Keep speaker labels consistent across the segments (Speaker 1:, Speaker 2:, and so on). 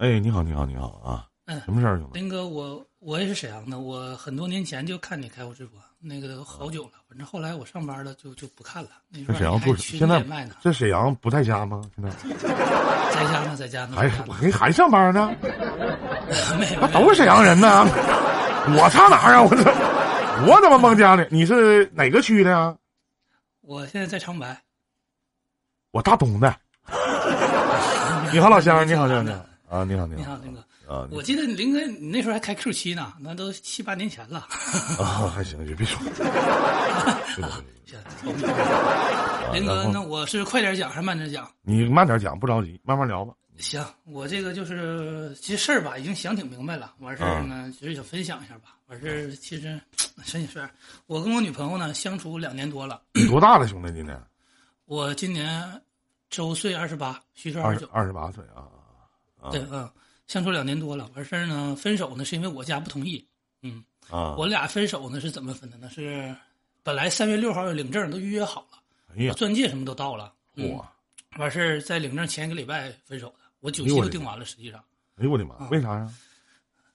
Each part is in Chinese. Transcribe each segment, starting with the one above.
Speaker 1: 哎，你好，你好，你好啊！
Speaker 2: 嗯，
Speaker 1: 什么事儿，兄弟？
Speaker 2: 林哥，我我也是沈阳的，我很多年前就看你开过直播，那个好久了。反正后来我上班了，就就不看了。那时候
Speaker 1: 在沈阳住，
Speaker 2: 还群
Speaker 1: 现在
Speaker 2: 里卖呢，
Speaker 1: 在沈阳不在家吗？现在
Speaker 2: 在家呢，在家呢。
Speaker 1: 还还还上班呢？
Speaker 2: 没有
Speaker 1: 都是沈阳人呢，我差哪儿啊？我这我怎么蒙家呢？你是哪个区的呀？
Speaker 2: 我现在在长白。
Speaker 1: 我大东的。你好，老乡，你好，你好，你好啊，你好，你好
Speaker 2: 你好，林哥。
Speaker 1: 啊，
Speaker 2: 我记得林哥，你那时候还开 Q 七呢，那都七八年前了。
Speaker 1: 啊，还行，就别说。
Speaker 2: 行林哥，那我是快点讲还是慢点讲？
Speaker 1: 你慢点讲，不着急，慢慢聊吧。
Speaker 2: 行，我这个就是其实事儿吧，已经想挺明白了。完事儿呢，就是想分享一下吧。完事儿其实真事儿，我跟我女朋友呢相处两年多了。
Speaker 1: 你多大了，兄弟？今年
Speaker 2: 我今年周岁二十八，虚岁二十九。
Speaker 1: 二十八岁啊啊
Speaker 2: 对，嗯，相处两年多了。完事儿呢，分手呢是因为我家不同意。嗯，
Speaker 1: 啊！
Speaker 2: 我俩分手呢是怎么分的呢？是本来三月六号要领证，都预约好了，
Speaker 1: 哎呀，
Speaker 2: 钻戒什么都到了。嗯
Speaker 1: 哇！
Speaker 2: 完事儿在领证前一个礼拜分手的，我酒席都订完了，实际上。
Speaker 1: 哎呦我的妈！为啥呀？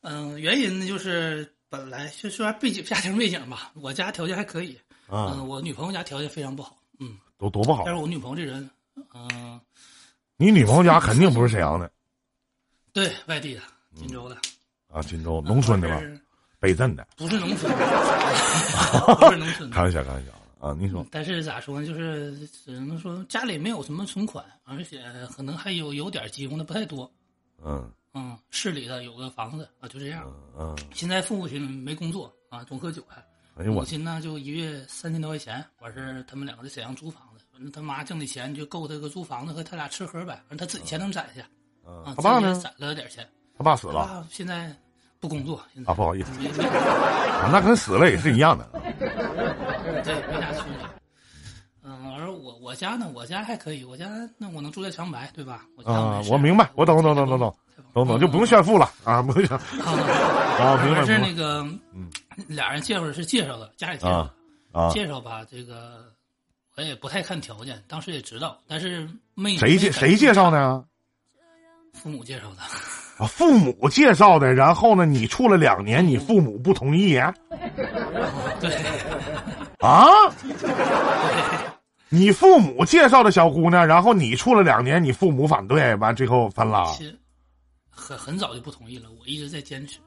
Speaker 2: 嗯，原因呢就是本来就说背景家庭背景吧，我家条件还可以，
Speaker 1: 啊
Speaker 2: 嗯，，我女朋友家条件非常不好，嗯，
Speaker 1: 都多不好
Speaker 2: 但。是我女朋友这人，嗯，
Speaker 1: 你女朋友家肯定不是沈阳的
Speaker 2: 对外地的，锦州的，
Speaker 1: 啊，锦州农村的吧北镇的。
Speaker 2: 不是农村的，不是农村的。
Speaker 1: 开玩笑，开玩笑啊！你说
Speaker 2: 但是咋说呢？就是只能说家里没有什么存款，而且可能还有有点急用的不太多。
Speaker 1: 嗯
Speaker 2: 嗯，市里的有个房子啊，就这样。
Speaker 1: 嗯嗯，
Speaker 2: 现在父母亲没工作啊，总喝酒还。
Speaker 1: 哎我
Speaker 2: 母亲呢，就一月三千多块钱，完事儿他们两个在沈阳租房子，反正他妈挣的钱就够他个租房子和他俩吃喝呗，反正他自己钱能攒下，
Speaker 1: 嗯
Speaker 2: 啊，
Speaker 1: 他爸呢？
Speaker 2: 攒了点钱。
Speaker 1: 他爸死了
Speaker 2: 现在不工作，
Speaker 1: 啊，不好意思那跟死了也是一样的。
Speaker 2: 对没啥区别。嗯，而我我家呢，我家还可以，我家那我能住在长白，对吧？我
Speaker 1: 啊我明白，我懂懂懂懂懂懂懂，就不用炫富了啊，不用炫啊，明白
Speaker 2: 完事儿
Speaker 1: 明
Speaker 2: 那个，
Speaker 1: 嗯
Speaker 2: 俩人介绍是介绍的，家里介绍
Speaker 1: 啊。
Speaker 2: 介绍吧，这个我也不太看条件，当时也知道，但是没
Speaker 1: 谁介谁介绍？的呀？
Speaker 2: 父母介绍的。
Speaker 1: 啊，父母介绍的。然后呢，你处了两年，你父母不同意 啊？
Speaker 2: 对，
Speaker 1: 你父母介绍的小姑娘，然后你处了两年，你父母反对，完最后分了。
Speaker 2: 其实很很早就不同意了，我一直在坚持。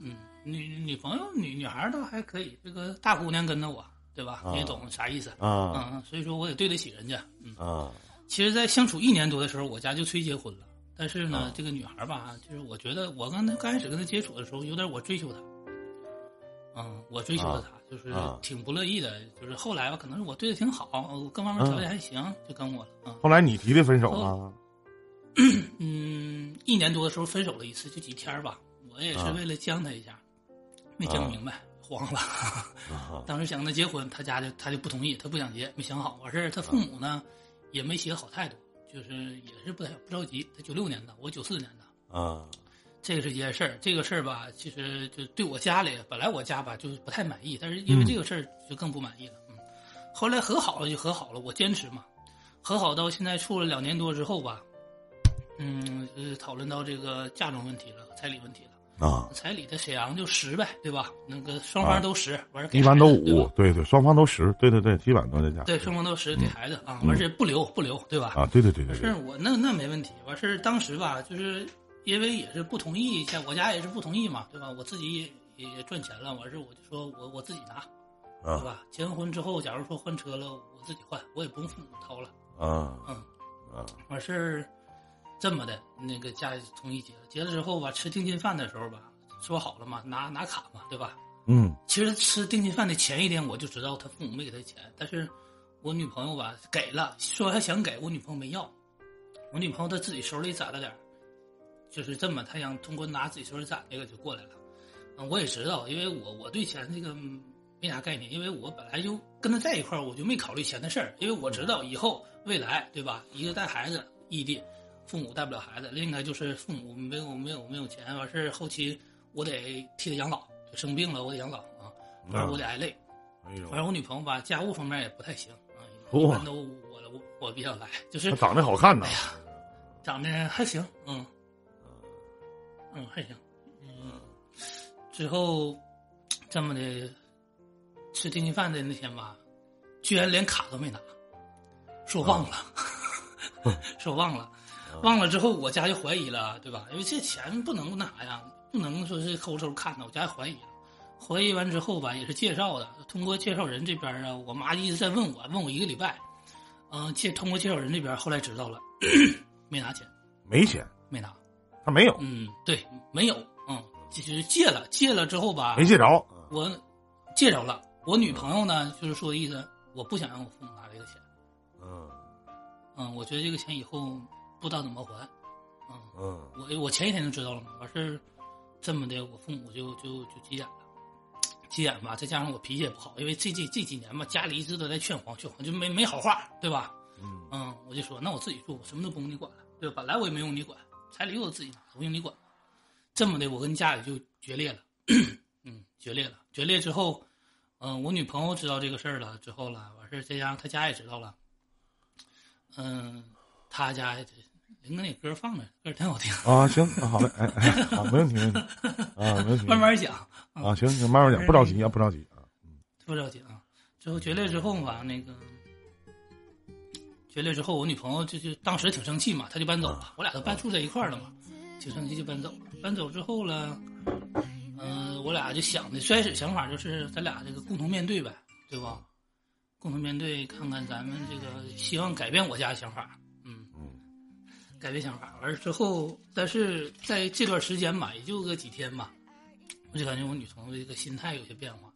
Speaker 2: 嗯，女女朋友女女孩儿倒还可以，这个大姑娘跟着我，对吧？
Speaker 1: 啊
Speaker 2: 你也懂啥意思。
Speaker 1: 啊
Speaker 2: 嗯，所以说我也对得起人家。嗯，
Speaker 1: 啊
Speaker 2: 其实，在相处一年多的时候，我家就催结婚了。但是呢，
Speaker 1: 啊
Speaker 2: 这个女孩吧，就是我觉得我跟她刚开始跟她接触的时候，有点我追求她。嗯，我追求了她，就是
Speaker 1: 啊
Speaker 2: 挺不乐意的。就是后来吧，可能是我对她挺好，各方面条件还行，就跟我了。嗯
Speaker 1: 后来你提的分手啊？
Speaker 2: 嗯，一年多的时候分手了一次，就几天儿吧。我也是
Speaker 1: 啊
Speaker 2: 为了将她一下，没将明白，慌了。
Speaker 1: 啊
Speaker 2: 当时想跟她结婚，她家就她就不同意，她不想结，没想好。完事儿，她父母呢也没写好态度，就是也是不太不着急。他九六年的，我九四年的，
Speaker 1: 啊
Speaker 2: 这个是一件事儿。这个事儿吧，其实就对我家里，本来我家吧就是不太满意，但是因为这个事儿就更不满意了。嗯，后来和好了就和好了，我坚持嘛。和好到现在处了两年多之后吧，嗯，就是讨论到这个嫁妆问题了，彩礼问题了。
Speaker 1: 啊！
Speaker 2: 彩礼的沈阳就十呗，对吧？那个双方都十，完事儿
Speaker 1: 一般都五对对，双方都十，对对对，基本上都这价。
Speaker 2: 对，双方都十给孩子啊，
Speaker 1: 嗯
Speaker 2: 完事儿不留不留，对吧？
Speaker 1: 啊，对对对对
Speaker 2: 是，我那那没问题。完事儿当时吧，就是因为也是不同意，像我家也是不同意嘛，对吧？我自己也也赚钱了，完事儿我就说我我自己拿，啊对
Speaker 1: 啊
Speaker 2: 吧？结完婚之后，假如说换车了，我自己换，我也不用父母掏了。
Speaker 1: 啊
Speaker 2: 嗯，
Speaker 1: 啊
Speaker 2: 完事儿这么的，那个家里同意结了，结了之后吧，吃定金饭的时候吧，说好了嘛，拿拿卡嘛，对吧？
Speaker 1: 嗯
Speaker 2: 其实吃定金饭的前一天我就知道他父母没给他钱，但是我女朋友吧给了，说还想给我女朋友没要，我女朋友她自己手里攒了点儿就是这么，她想通过拿自己手里攒这个就过来了。嗯，我也知道，因为我我对钱这个没啥概念，因为我本来就跟他在一块儿，我就没考虑钱的事儿，因为我知道以后未来对吧，一个带孩子异地，父母带不了孩子，另一个就是父母没有没有没有钱，完事儿后期我得替他养老，生病了我得养老啊，我得挨累。
Speaker 1: 哎呦
Speaker 2: 完，事儿我女朋友吧，家务方面也不太行啊，
Speaker 1: 嚯
Speaker 2: 一般都我我我比较来，就是
Speaker 1: 长得好看呐，
Speaker 2: 长得还行，嗯，嗯还行，嗯，之后这么的吃定心饭的那天吧，居然连卡都没拿，说忘了，说忘了，忘了之后我家就怀疑了，对吧？因为这钱不能拿呀，不能说是抠搜看的，我家怀疑了。怀疑完之后吧，也是介绍的，通过介绍人这边啊，我妈一直在问我，问我一个礼拜，嗯，介通过介绍人这边后来知道了，没拿钱，
Speaker 1: 没钱，
Speaker 2: 没拿，
Speaker 1: 他没有，
Speaker 2: 嗯，对，没有，嗯，就是借了，借了之后吧，
Speaker 1: 没借着，
Speaker 2: 我借着了，我女朋友呢，就是说的意思，我不想让我父母拿这个钱，
Speaker 1: 嗯。
Speaker 2: 嗯，我觉得这个钱以后不知道怎么还，嗯，
Speaker 1: 嗯
Speaker 2: 我我前一天就知道了嘛，完事儿这么的，我父母就就就急眼了，急眼吧，再加上我脾气也不好，因为这这这几年嘛，家里一直都在劝黄劝黄，就没没好话，对吧？
Speaker 1: 嗯
Speaker 2: 嗯，我就说那我自己住，我什么都不用你管了，对吧？本来我也没用你管，彩礼我自己拿，不用你管。这么的，我跟家里就决裂了，嗯，决裂了。决裂之后，嗯、我女朋友知道这个事儿了之后了，完事儿再加上她家也知道了，嗯，他家也林哥那歌放着，歌挺好听，
Speaker 1: 啊，行，啊好嘞，哎哎，好，没问题，没问题，啊，没问题，
Speaker 2: 慢慢讲。
Speaker 1: 啊，行，行慢慢讲，不着急啊，不着急啊，
Speaker 2: 不着急啊。之后决裂之后吧，那个决裂之后，我女朋友就就当时挺生气嘛，她就搬走了。我俩都搬住在一块儿了嘛，挺生气就搬走了。搬走之后了，嗯、我俩就想的，最开始想法就是咱俩这个共同面对呗，对吧？共同面对，看看咱们这个希望改变我家的想法，改变想法。完了之后，但是在这段时间吧，也就个几天吧，我就感觉我女朋友这个心态有些变化。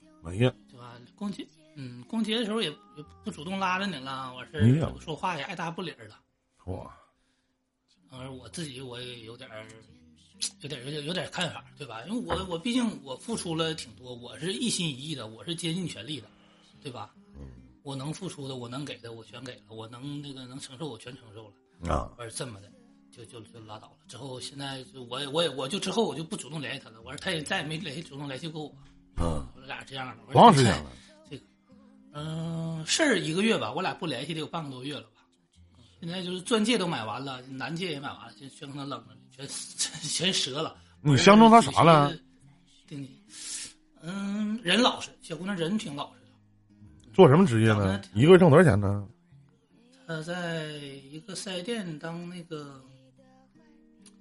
Speaker 2: 对吧？逛街，嗯，逛街的时候也也不主动拉着你了，完事
Speaker 1: 没有
Speaker 2: 儿说话也爱搭不理儿了。
Speaker 1: 哇，
Speaker 2: 而我自己我也有点儿，有点儿有点儿有点儿看法，对吧？因为我我毕竟我付出了挺多，我是一心一意的，我是竭尽全力的，对吧？我能付出的，我能给的，我全给了；我能那个能承受，我全承受了。
Speaker 1: 啊，
Speaker 2: 完事儿这么的，就就就拉倒了。之后现在就我也我也我就之后我就不主动联系他了，我说他也再也没联系主动联系过我，
Speaker 1: 嗯，
Speaker 2: 我俩这样了。
Speaker 1: 多长时间了？
Speaker 2: 这个嗯，事儿一个月吧，我俩不联系得有半个多月了吧。现在就是钻戒都买完了，男戒也买完了，就全跟他扔了，全全折了。
Speaker 1: 你相中他啥了？
Speaker 2: 对你，嗯，人老实，小姑娘人挺老实的。
Speaker 1: 做什么职业呢？一个月挣多少钱呢？
Speaker 2: 他在一个四 S 店当那个，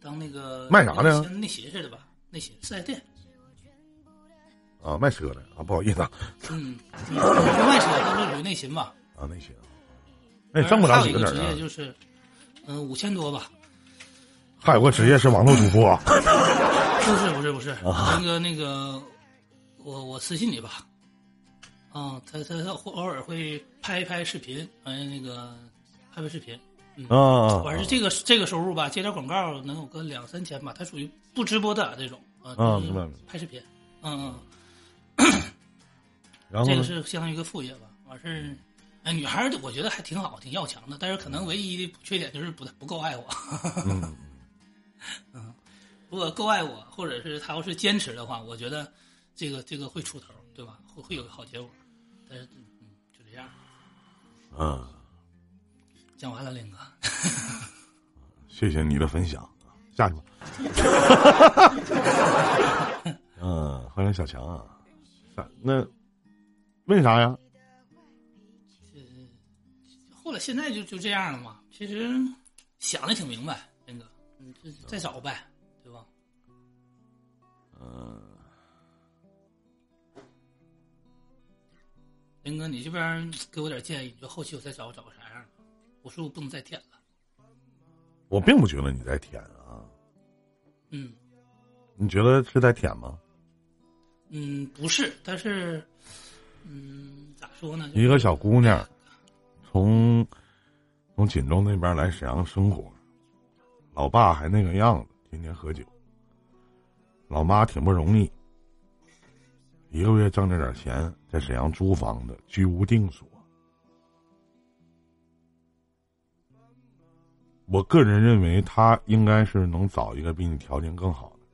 Speaker 2: 当那个
Speaker 1: 卖啥呢
Speaker 2: 像内勤似的吧？内勤四 S 店，
Speaker 1: 啊，卖车的啊，不好意思啊，
Speaker 2: 嗯，不卖车，但是属于内勤吧。
Speaker 1: 啊，那行，那挣不了几个点儿啊。
Speaker 2: 业就是，嗯，五千多吧。
Speaker 1: 还有个职业是网络主播，
Speaker 2: 不是不是不是，
Speaker 1: 啊
Speaker 2: 那个那个，我我私信你吧。啊，他他他偶尔会拍一拍视频，嗯，那个拍拍视频。嗯，
Speaker 1: 啊，
Speaker 2: 完事这个这个收入吧，接点广告能有个两三千吧，他属于不直播的这种啊，就是
Speaker 1: 啊明白
Speaker 2: 拍视频，嗯
Speaker 1: 然后
Speaker 2: 嗯，这个？是相当于一个副业吧。完事儿，哎，女孩儿我觉得还挺好，挺要强的，但是可能唯一的缺点就是不不够爱我。
Speaker 1: 嗯，
Speaker 2: 如果够爱我，或者是他要是坚持的话，我觉得这个这个会出头，对吧？会会有个好结果。但是，嗯，就这样。
Speaker 1: 嗯，
Speaker 2: 讲完了，林哥。
Speaker 1: 谢谢你的分享，下去吧。嗯，欢迎小强啊，啥那为啥呀？
Speaker 2: 后来现在就就这样了嘛。其实想的挺明白，林哥，你这再找呗，对吧？
Speaker 1: 嗯，
Speaker 2: 林哥，你这边给我点建议，你说后期我再找我找个啥样的？我说我不能再舔了。
Speaker 1: 我并不觉得你在舔啊，
Speaker 2: 嗯
Speaker 1: 你觉得是在舔吗？
Speaker 2: 嗯，不是，但是，嗯，咋说呢？
Speaker 1: 一个小姑娘从从锦州那边来沈阳生活，老爸还那个样子，天天喝酒，老妈挺不容易，一个月挣这点钱，在沈阳租房子，居无定所。我个人认为，他应该是能找一个比你条件更好的，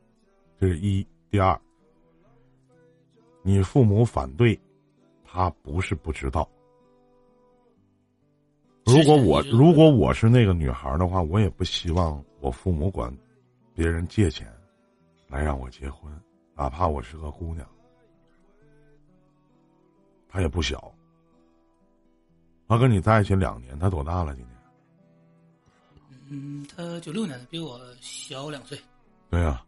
Speaker 1: 这是一。第二，你父母反对，他不是不知道。如果我如果我是那个女孩的话，我也不希望我父母管别人借钱来让我结婚，哪怕我是个姑娘，他也不小。他跟你在一起两年，他多大了？今年？
Speaker 2: 嗯，他九六年的，比我小两岁。
Speaker 1: 对呀，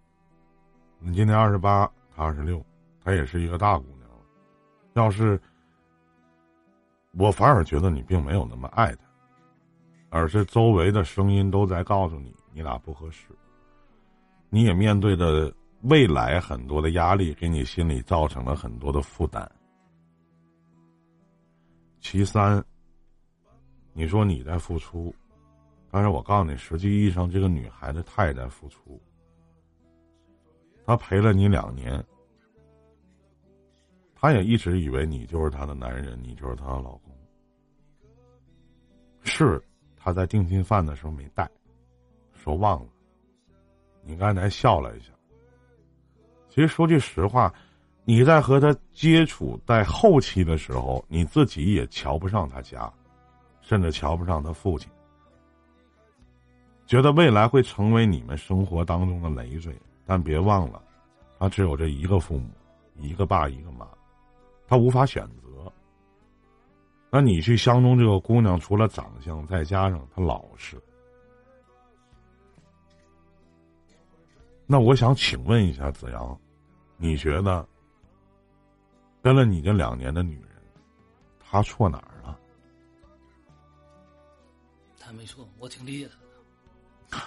Speaker 1: 你今年二十八，他二十六，他也是一个大姑娘了。要是我反而觉得你并没有那么爱他，而是周围的声音都在告诉你你俩不合适。你也面对着未来很多的压力，给你心里造成了很多的负担。其三，你说你在付出。但是我告诉你，实际意义上，这个女孩子她也在付出。她陪了你两年，她也一直以为你就是她的男人，你就是她的老公。是，她在定亲饭的时候没带，说忘了。你刚才笑了一下。其实说句实话，你在和他接触在后期的时候，你自己也瞧不上他家，甚至瞧不上他父亲。觉得未来会成为你们生活当中的累赘，但别忘了，他只有这一个父母，一个爸一个妈，他无法选择。那你去相中这个姑娘，除了长相，再加上她老实，那我想请问一下子阳，你觉得跟了你这两年的女人，她错哪儿了？
Speaker 2: 她没错，我挺理解他。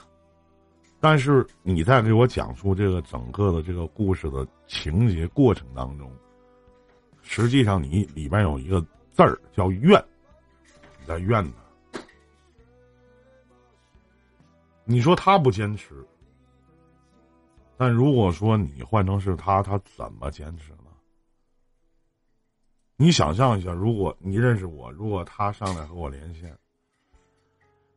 Speaker 1: 但是你在给我讲述这个整个的这个故事的情节过程当中，实际上你里边有一个字儿叫怨，你在怨他。你说他不坚持，但如果说你换成是他，他怎么坚持呢？你想象一下，如果你认识我，如果他上来和我连线。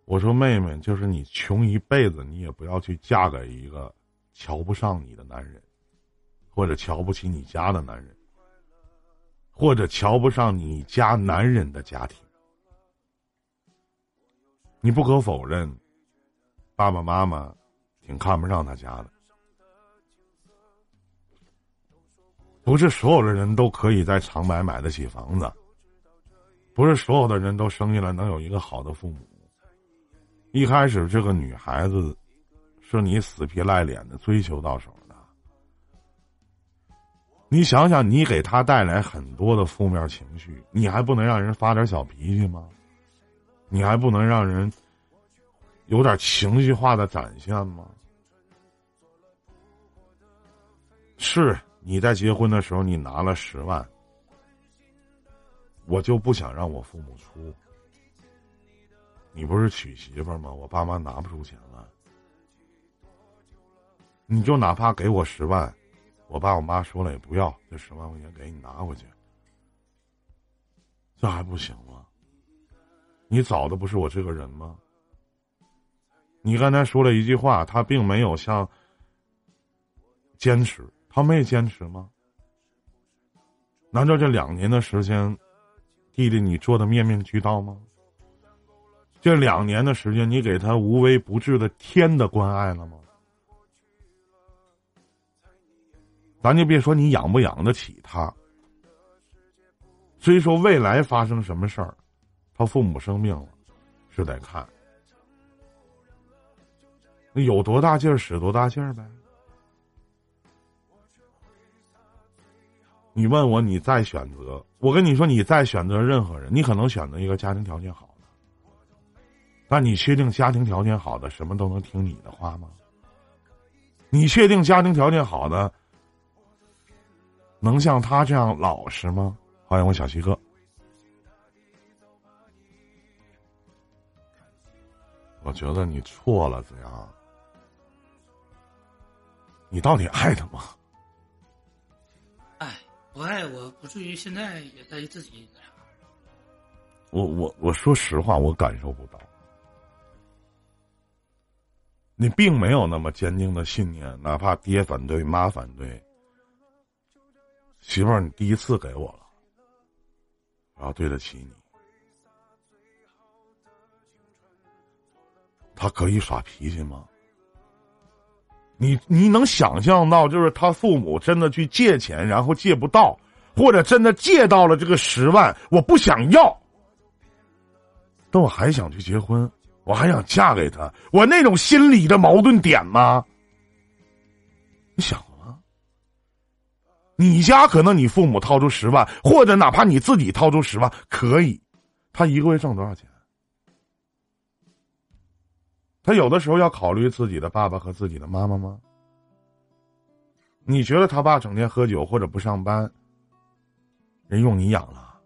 Speaker 1: 我说：“妹妹，就是你穷一辈子，你也不要去嫁给一个瞧不上你的男人，或者瞧不起你家的男人，或者瞧不上你家男人的家庭。你不可否认，爸爸妈妈挺看不上他家的。不是所有的人都可以在长白买得起房子，不是所有的人都生下来能有一个好的父母。”一开始，这个女孩子是你死皮赖脸的追求到手的。你想想，你给她带来很多的负面情绪，你还不能让人发点小脾气吗？你还不能让人有点情绪化的展现吗？是你在结婚的时候，你拿了十万，我就不想让我父母出。你不是娶媳妇吗？我爸妈拿不出钱来，你就哪怕给我十万，我爸我妈说了也不要，这十万块钱给你拿回去，这还不行吗？你找的不是我这个人吗？你刚才说了一句话，他并没有像坚持，他没坚持吗？难道这两年的时间，弟弟你做的面面俱到吗？这两年的时间，你给他无微不至的天的关爱了吗？咱就别说你养不养得起他。所以说，未来发生什么事儿，他父母生病了，是得看。那有多大劲儿使多大劲儿呗。你问我，你再选择，我跟你说，你再选择任何人，你可能选择一个家庭条件好的。那你确定家庭条件好的什么都能听你的话吗？你确定家庭条件好的能像他这样老实吗？欢迎我小七哥。我觉得你错了，子阳。你到底爱他吗？
Speaker 2: 不爱我不至于现在也在自己那样。
Speaker 1: 我我我说实话，我感受不到。你并没有那么坚定的信念，哪怕爹反对、妈反对，媳妇儿，你第一次给我了，然后对得起你。他可以耍脾气吗？你你能想象到，就是他父母真的去借钱，然后借不到，或者真的借到了这个十万，我不想要，但我还想去结婚，我还想嫁给他，我那种心理的矛盾点吗？你想了吗？你家可能你父母掏出十万，或者哪怕你自己掏出十万，可以，他一个月挣多少钱？他有的时候要考虑自己的爸爸和自己的妈妈吗？你觉得他爸整天喝酒或者不上班，人用你养了，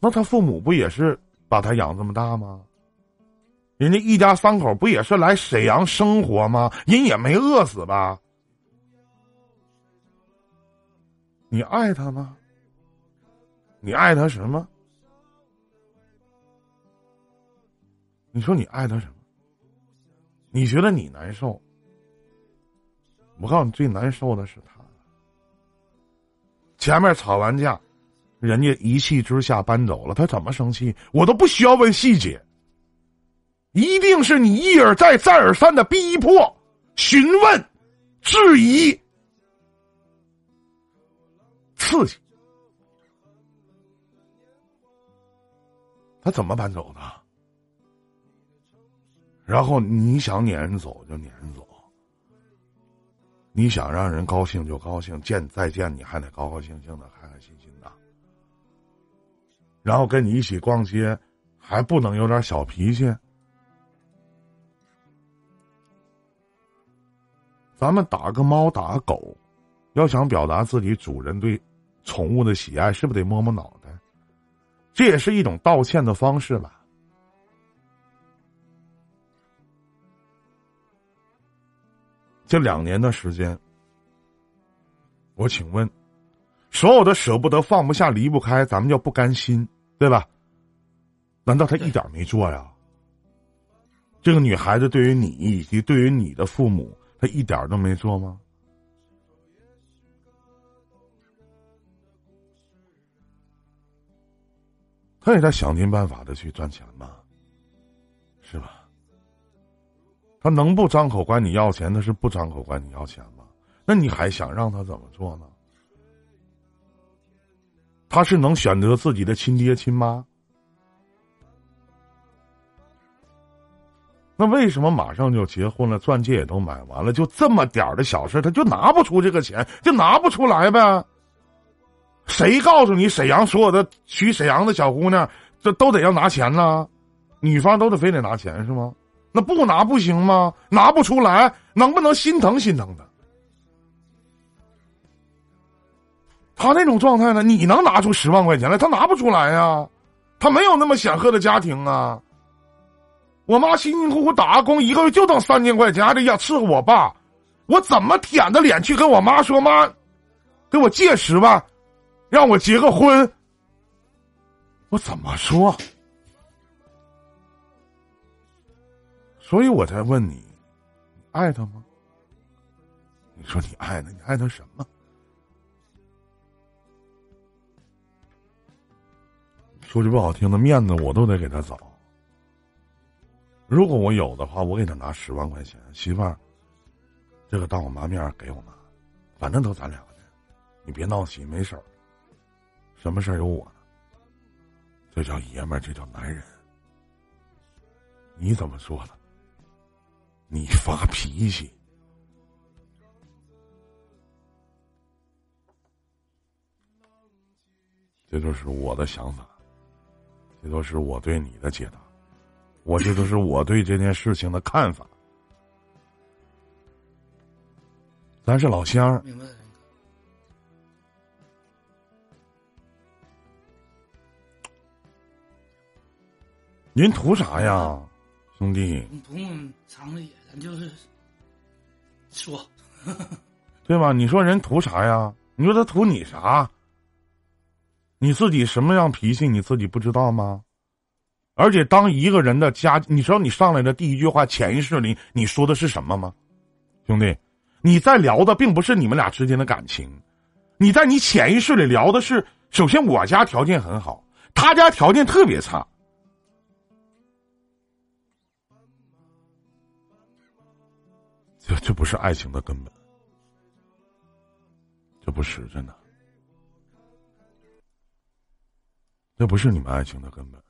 Speaker 1: 那他父母不也是把他养这么大吗？人家一家三口不也是来沈阳生活吗？人也没饿死吧？你爱他吗？你爱他什么？你说你爱他什么？你觉得你难受？我告诉你，最难受的是他。前面吵完架，人家一气之下搬走了，他怎么生气？我都不需要问细节，一定是你一而再、再而三的逼迫、询问、质疑、刺激，他怎么搬走的？然后你想撵人走就撵人走，你想让人高兴就高兴，见再见你还得高高兴兴的、开开心心的，然后跟你一起逛街，还不能有点小脾气？咱们打个猫打个狗，要想表达自己主人对宠物的喜爱，是不是得摸摸脑袋？这也是一种道歉的方式吧。这两年的时间，我请问，所有的舍不得、放不下、离不开，咱们叫不甘心，对吧？难道他一点没做呀？这个女孩子对于你以及对于你的父母，她一点都没做吗？他也在想尽办法的去赚钱嘛，是吧？他能不张口管你要钱，他是不张口管你要钱吗？那你还想让他怎么做呢？他是能选择自己的亲爹亲妈？那为什么马上就结婚了，钻戒也都买完了，就这么点儿的小事，他就拿不出这个钱，就拿不出来呗？谁告诉你沈阳所有的娶沈阳的小姑娘，这都得要拿钱呢？女方都得非得拿钱是吗？那不拿不行吗？拿不出来，能不能心疼心疼他？他那种状态呢？你能拿出十万块钱来？他拿不出来呀，他没有那么显赫的家庭啊。我妈辛辛苦苦打工，一个月就挣三千块钱，还得要伺候我爸，我怎么舔着脸去跟我妈说妈，给我借十万，让我结个婚？我怎么说？所以我才问你，爱他吗？你说你爱他，你爱他什么？说句不好听的，面子我都得给他找。如果我有的话，我给他拿十万块钱，媳妇儿，这个当我妈面给我妈，反正都咱俩的，你别闹心，没事儿。什么事儿有我呢？这叫爷们儿，这叫男人。你怎么说的？你发脾气，这就是我的想法，这都是我对你的解答，我这都是我对这件事情的看法。咱是老乡，
Speaker 2: 明白。
Speaker 1: 您图啥呀？兄弟，
Speaker 2: 你不用藏着掖，咱就是说，
Speaker 1: 对吧？你说人图啥呀？你说他图你啥？你自己什么样脾气你自己不知道吗？而且当一个人的家，你知道你上来的第一句话，潜意识里你说的是什么吗？兄弟，你在聊的并不是你们俩之间的感情，你在你潜意识里聊的是，首先我家条件很好，他家条件特别差。这这不是爱情的根本，这不是真的，这不是你们爱情的根本。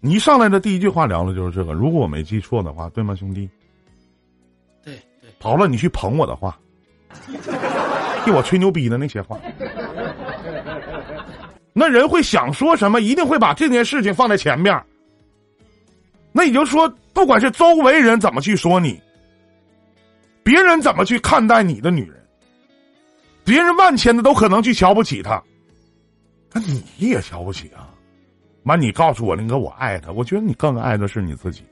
Speaker 1: 你一上来的第一句话聊的就是这个，如果我没记错的话，对吗，兄弟？
Speaker 2: 对对，
Speaker 1: 刨了你去捧我的话，替我吹牛逼的那些话，那人会想说什么，一定会把这件事情放在前面。那也就是说，不管是周围人怎么去说你，别人怎么去看待你的女人，别人万千的都可能去瞧不起她，那你也瞧不起啊？妈，你告诉我林哥我爱她，我觉得你更爱的是你自己。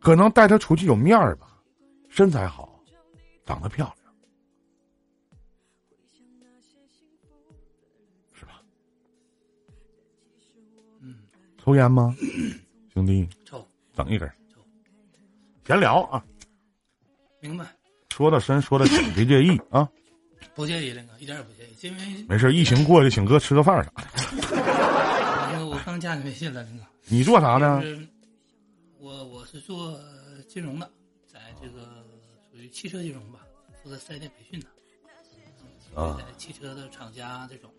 Speaker 1: 可能带她出去有面儿吧，身材好，长得漂亮，是吧？
Speaker 2: 嗯，
Speaker 1: 抽烟吗？兄弟，
Speaker 2: 抽，
Speaker 1: 整一根。闲聊啊，
Speaker 2: 明白？
Speaker 1: 说的深，说的浅，别介意啊。
Speaker 2: 不介意，林哥，一点也不介意，因为
Speaker 1: 没事，疫情过去，请哥吃个饭啥的。
Speaker 2: 那个我刚加你微信了，林哥。
Speaker 1: 你做啥呢？
Speaker 2: 我我是做金融的，在这个属于汽车金融吧，负责四 S 店培训的。
Speaker 1: 啊
Speaker 2: 在汽车的厂家这种。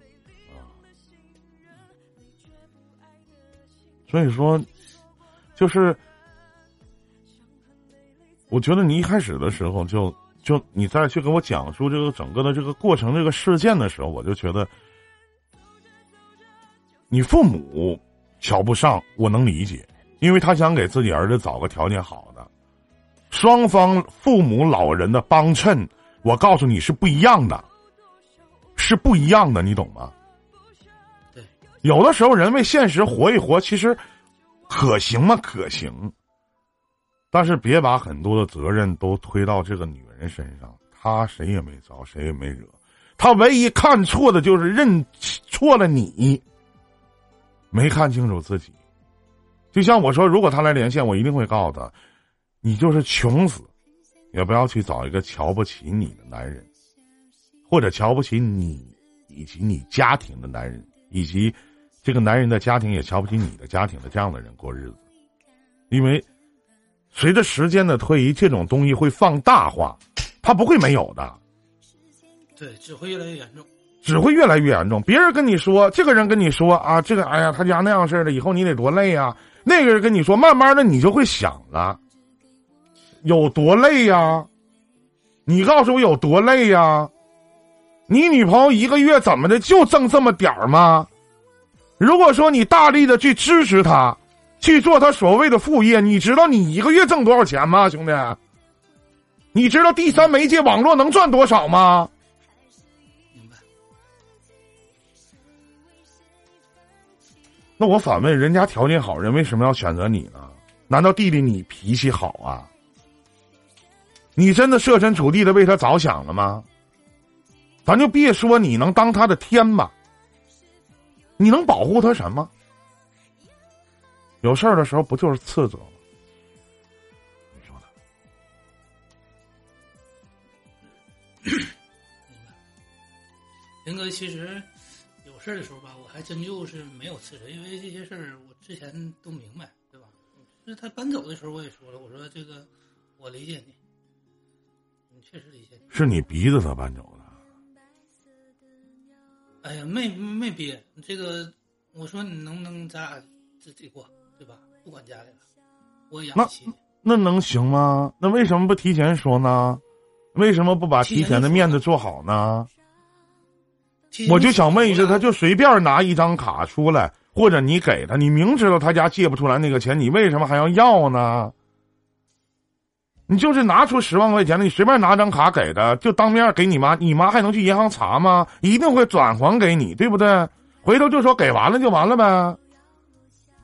Speaker 1: 所以说，就是，我觉得你一开始的时候就就你再去给我讲述这个整个的这个过程这个事件的时候，我就觉得，你父母瞧不上，我能理解，因为他想给自己儿子找个条件好的，双方父母老人的帮衬，我告诉你是不一样的，是不一样的，你懂吗？
Speaker 2: 对，
Speaker 1: 有的时候人为现实活一活，其实可行吗？可行，但是别把很多的责任都推到这个女人身上，她谁也没招，谁也没惹，她唯一看错的就是认错了你，没看清楚自己。就像我说，如果他来连线，我一定会告诉他，你就是穷死，也不要去找一个瞧不起你的男人，或者瞧不起你以及你家庭的男人，以及这个男人的家庭也瞧不起你的家庭的这样的人过日子，因为随着时间的推移，这种东西会放大化，他不会没有的。
Speaker 2: 对，只会越来越严重。
Speaker 1: 只会越来越严重。别人跟你说，这个人跟你说啊，这个哎呀，他家那样式的，以后你得多累呀、那个人跟你说，慢慢的你就会想了，有多累呀、你告诉我有多累呀、你女朋友一个月怎么的就挣这么点儿吗？如果说你大力的去支持他，去做他所谓的副业，你知道你一个月挣多少钱吗，兄弟？你知道第三媒介网络能赚多少吗？那我反问，人家条件好人为什么要选择你呢？难道弟弟你脾气好啊？你真的设身处地的为他着想了吗？咱就别说你能当他的天吧，你能保护他什么？有事儿的时候不就是斥责吗？你说的
Speaker 2: 林哥，其实有事儿的时候吧，我还真就是没有斥责，因为这些事儿我之前都明白，对吧？就是他搬走的时候，我也说了，我说这个我理解你，你确实理解你。
Speaker 1: 是你逼着他搬走的，
Speaker 2: 哎呀，没没憋这个，我说你能不能咱俩自己过，对吧？不管家里了，我养
Speaker 1: 那。那能行吗？那为什么不提前说呢？为什么不把提前的面子做好呢？我就想问一下，他就随便拿一张卡出来，或者你给他，你明知道他家借不出来那个钱，你为什么还要要呢？你就是拿出十万块钱的，你随便拿张卡给他，就当面给你妈，你妈还能去银行查吗？一定会转还给你，对不对？回头就说给完了就完了呗，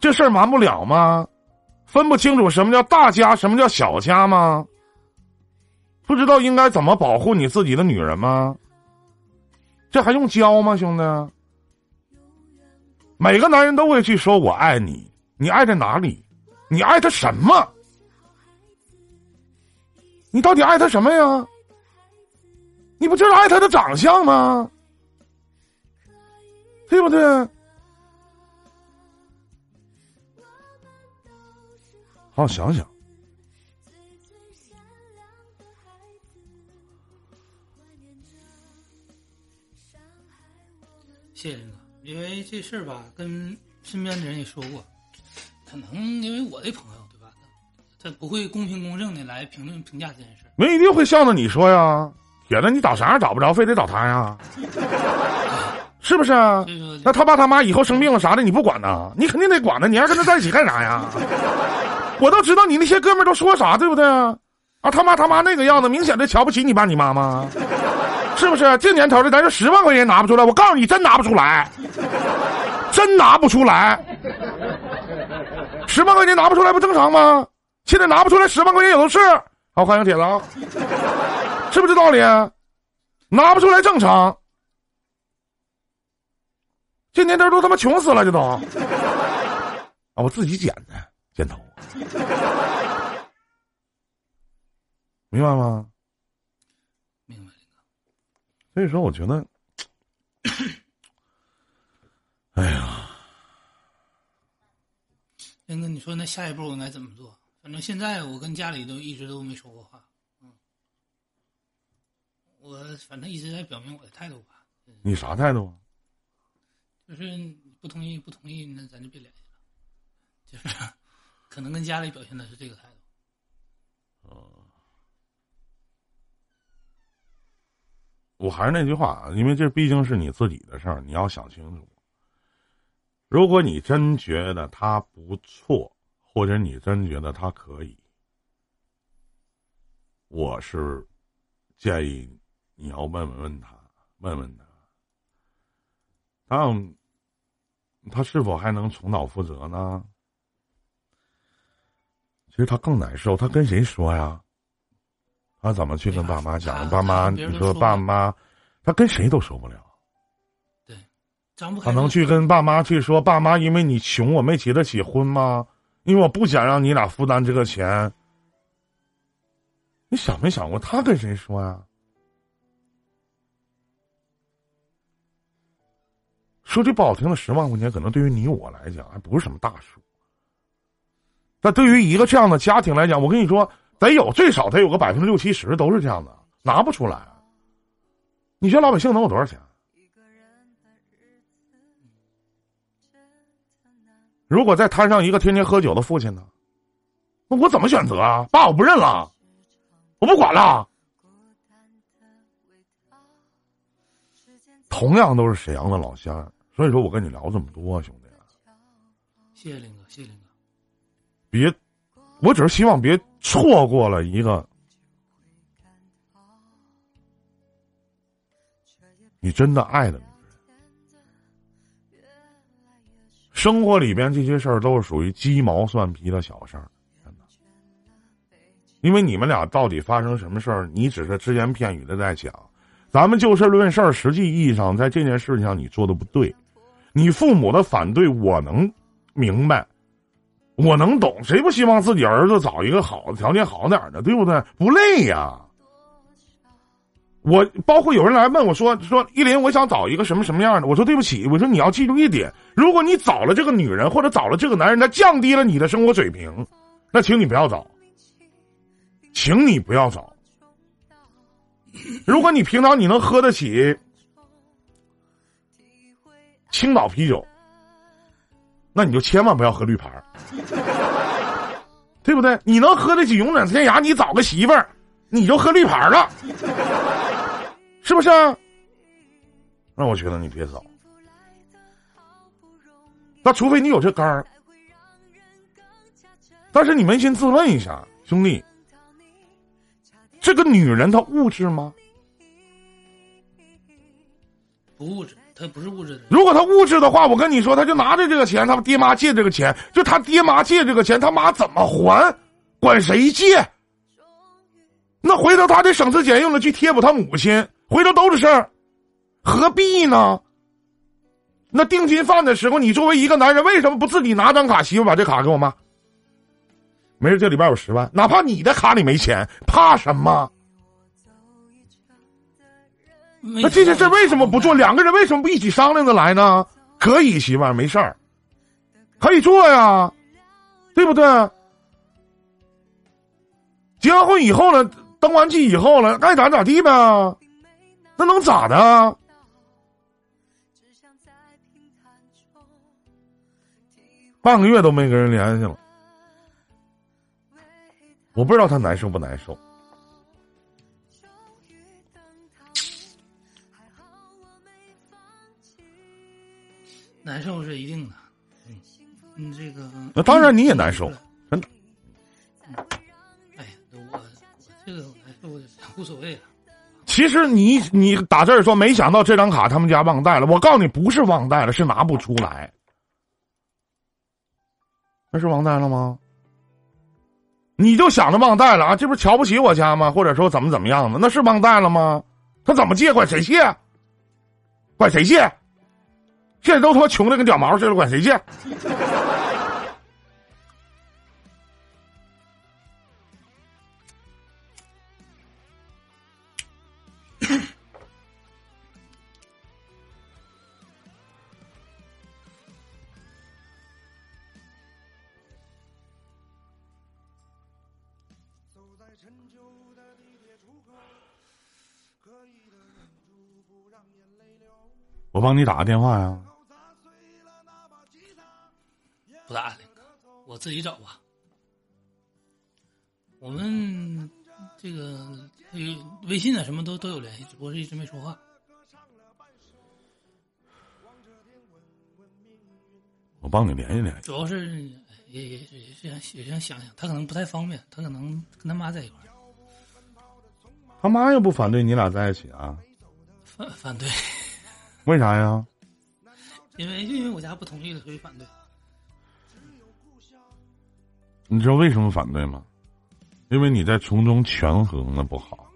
Speaker 1: 这事儿瞒不了吗？分不清楚什么叫大家，什么叫小家吗？不知道应该怎么保护你自己的女人吗？这还用教吗，兄弟？每个男人都会去说“我爱你”，你爱在哪里？你爱他什么？你到底爱他什么呀？你不就是爱他的长相吗？对不对？好好想想，
Speaker 2: 谢谢林哥，因为这事儿吧，跟身边的人也说过，可能因为我的朋友。他他不会公平公正的来评论评价这件事儿。
Speaker 1: 没一定会向着你说呀，铁子，你找啥样找不着，非得找他呀？是不是啊？那他爸他妈以后生病了啥的，你不管呢？你肯定得管呢，你还跟他在一起干啥呀？我都知道你那些哥们儿都说啥，对不对啊？啊，他妈他妈那个样子，明显的瞧不起你爸你妈妈，是不是？这年头的，咱这十万块钱拿不出来，我告诉你，真拿不出来，真拿不出来。十万块钱拿不出来不正常吗？现在拿不出来十万块钱也都是。好，欢迎铁子啊，是不是这道理？拿不出来正常。这年头都他妈穷死了，这都。啊，我自己剪的剪头，明白吗？
Speaker 2: 明白，
Speaker 1: 所以说，我觉得，哎呀，
Speaker 2: 林哥，你说那下一步我应该怎么做？反正现在我跟家里都一直都没说过话，嗯，我反正一直在表明我的态度吧，
Speaker 1: 你啥态度啊？
Speaker 2: 就是不同意不同意，那咱就别联系了，就是可能跟家里表现的是这个态度。
Speaker 1: 我还是那句话，因为这毕竟是你自己的事儿，你要想清楚。如果你真觉得他不错，或者你真觉得他可以，我是建议你要问问问他，问问他，他他是否还能重蹈覆辙呢？其实他更难受，他跟谁说呀？他怎么去跟爸妈讲？爸妈，你说爸妈，他跟谁都说不了。
Speaker 2: 对，张不开
Speaker 1: 他能去跟爸妈去说，爸妈，因为你穷，我没结得起婚吗？因为我不想让你俩负担这个钱。你想没想过，他跟谁说呀？说句不好听的，十万块钱可能对于你我来讲还不是什么大数，但对于一个这样的家庭来讲，我跟你说，得有最少得有个百分之六七十都是这样的，拿不出来。你觉得老百姓能有多少钱？如果再摊上一个天天喝酒的父亲呢？那我怎么选择啊？爸，我不认了，我不管了。同样都是沈阳的老乡，所以说我跟你聊这么多，兄弟，
Speaker 2: 谢谢林哥，谢谢林哥。
Speaker 1: 别，我只是希望别错过了一个你真的爱的女人。生活里边这些事儿都是属于鸡毛蒜皮的小事儿，真的。因为你们俩到底发生什么事儿，你只是只言片语的在讲。咱们就事论事儿，实际意义上在这件事情上你做的不对，你父母的反对我能明白，我能懂。谁不希望自己儿子找一个好的条件好点儿的，对不对？不累呀。我包括有人来问我说说依林，我想找一个什么什么样的？我说对不起，我说你要记住一点，如果你找了这个女人或者找了这个男人，他降低了你的生活水平，那请你不要找，请你不要找。如果你平常你能喝得起青岛啤酒，那你就千万不要喝绿牌儿对不对？你能喝得起勇闯天涯，你找个媳妇儿，你就喝绿牌儿了，是不是啊？那我觉得你别找，那除非你有这肝儿。但是你扪心自问一下，兄弟，这个女人她物质吗？
Speaker 2: 不物质，她不是物质的。
Speaker 1: 如果她物质的话，我跟你说，她就拿着这个钱，他爹妈借这个钱，就他爹妈借这个钱，他妈怎么还？管谁借？那回头他得省吃俭用的去贴补他母亲，回头都是事儿，何必呢？那定金饭的时候，你作为一个男人，为什么不自己拿张卡，媳妇把这卡给我妈？没事，这里边有十万，哪怕你的卡里没钱，怕什么？那这件事为什么不做？两个人为什么不一起商量着来呢？可以，媳妇没事儿，可以做呀，对不对？结完婚以后了，登完记以后了，爱咋咋地呗，那能咋的？半个月都没跟人联系了，我不知道他难受不难受。
Speaker 2: 难受是一定的，嗯，你这个……
Speaker 1: 那当然你也难受，真的。
Speaker 2: 哎呀，我这个难受无所谓了。
Speaker 1: 其实你你打字儿说，没想到这张卡他们家忘带了。我告诉你，不是忘带了，是拿不出来。那是忘带了吗？你就想着忘带了啊？这不是瞧不起我家吗？或者说怎么怎么样的？那是忘带了吗？他怎么借？管谁借？管谁借？现在都他妈穷的跟屌毛似的，管谁借？帮你打个电话呀。
Speaker 2: 不打了，我自己找吧。我们这个微信啊，什么都都有联系，只不过是一直没说话。
Speaker 1: 我帮你联系联系。
Speaker 2: 主要是也也也想也想想想，他可能不太方便，他可能跟他妈在一块儿。
Speaker 1: 他妈又不反对你俩在一起啊？
Speaker 2: 反反对。
Speaker 1: 为啥呀？
Speaker 2: 因为因为我家不同意了，所以反对。
Speaker 1: 你知道为什么反对吗？因为你在从中权衡的不好。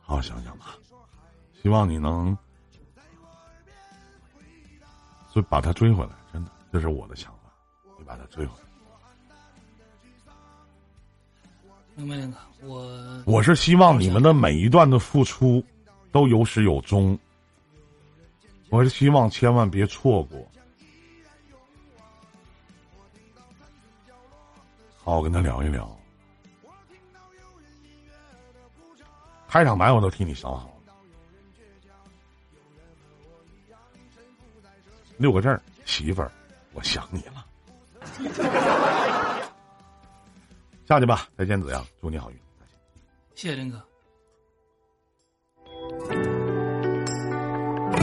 Speaker 1: 好好想想吧，希望你能，追把他追回来。真的，这是我的想法。你把他追回来。
Speaker 2: 明白哥，我
Speaker 1: 我是希望你们的每一段的付出都有始有终。我是希望千万别错过。好好跟他聊一聊。开场白我都替你想好了，六个字儿：媳妇儿，我想你了。下去吧，再见，子阳，祝你好运。
Speaker 2: 谢谢林哥。